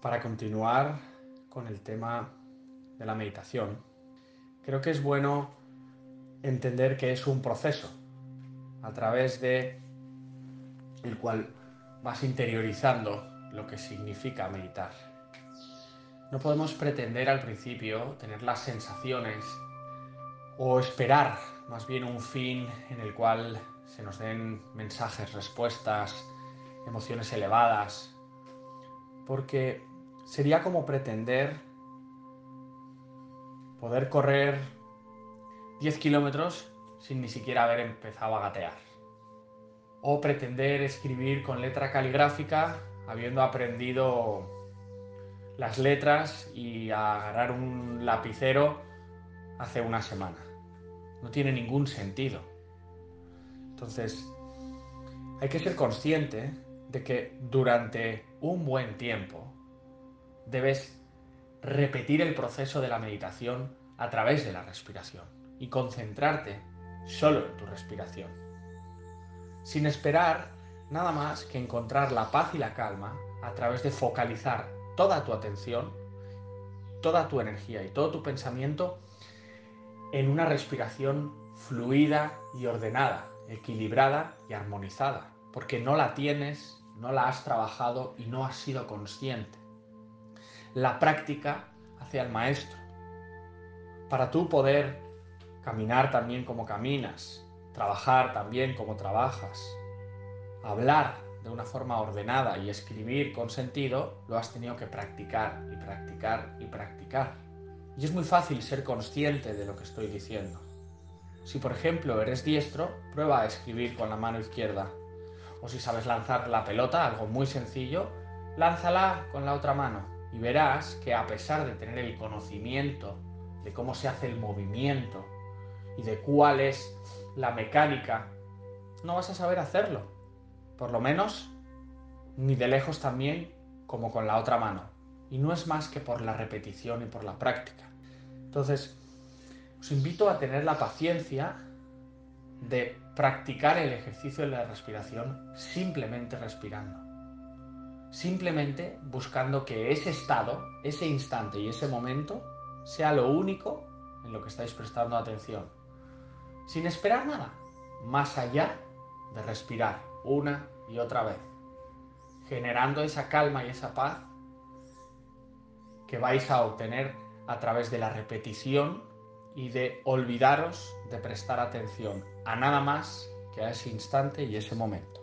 para continuar con el tema de la meditación, creo que es bueno entender que es un proceso a través de el cual vas interiorizando lo que significa meditar. No podemos pretender al principio tener las sensaciones o esperar más bien un fin en el cual se nos den mensajes, respuestas, emociones elevadas, porque sería como pretender poder correr 10 kilómetros sin ni siquiera haber empezado a gatear. O pretender escribir con letra caligráfica habiendo aprendido las letras y agarrar un lapicero hace una semana. No tiene ningún sentido. Entonces, hay que ser consciente de que durante un buen tiempo debes repetir el proceso de la meditación a través de la respiración y concentrarte solo en tu respiración. Sin esperar nada más que encontrar la paz y la calma a través de focalizar toda tu atención, toda tu energía y todo tu pensamiento en una respiración fluida y ordenada, equilibrada y armonizada, porque no la tienes, no la has trabajado y no has sido consciente. La práctica hacia el maestro. Para tú poder caminar también como caminas, trabajar también como trabajas, hablar de una forma ordenada y escribir con sentido, lo has tenido que practicar y practicar y practicar. Y es muy fácil ser consciente de lo que estoy diciendo. Si por ejemplo eres diestro, prueba a escribir con la mano izquierda. O si sabes lanzar la pelota, algo muy sencillo, lánzala con la otra mano y verás que a pesar de tener el conocimiento de cómo se hace el movimiento y de cuál es la mecánica, no vas a saber hacerlo. Por lo menos, ni de lejos también como con la otra mano. Y no es más que por la repetición y por la práctica. Entonces, os invito a tener la paciencia de practicar el ejercicio de la respiración simplemente respirando simplemente buscando que ese estado, ese instante y ese momento sea lo único en lo que estáis prestando atención. Sin esperar nada, más allá de respirar una y otra vez, generando esa calma y esa paz que vais a obtener a través de la repetición y de olvidaros de prestar atención a nada más que a ese instante y ese momento.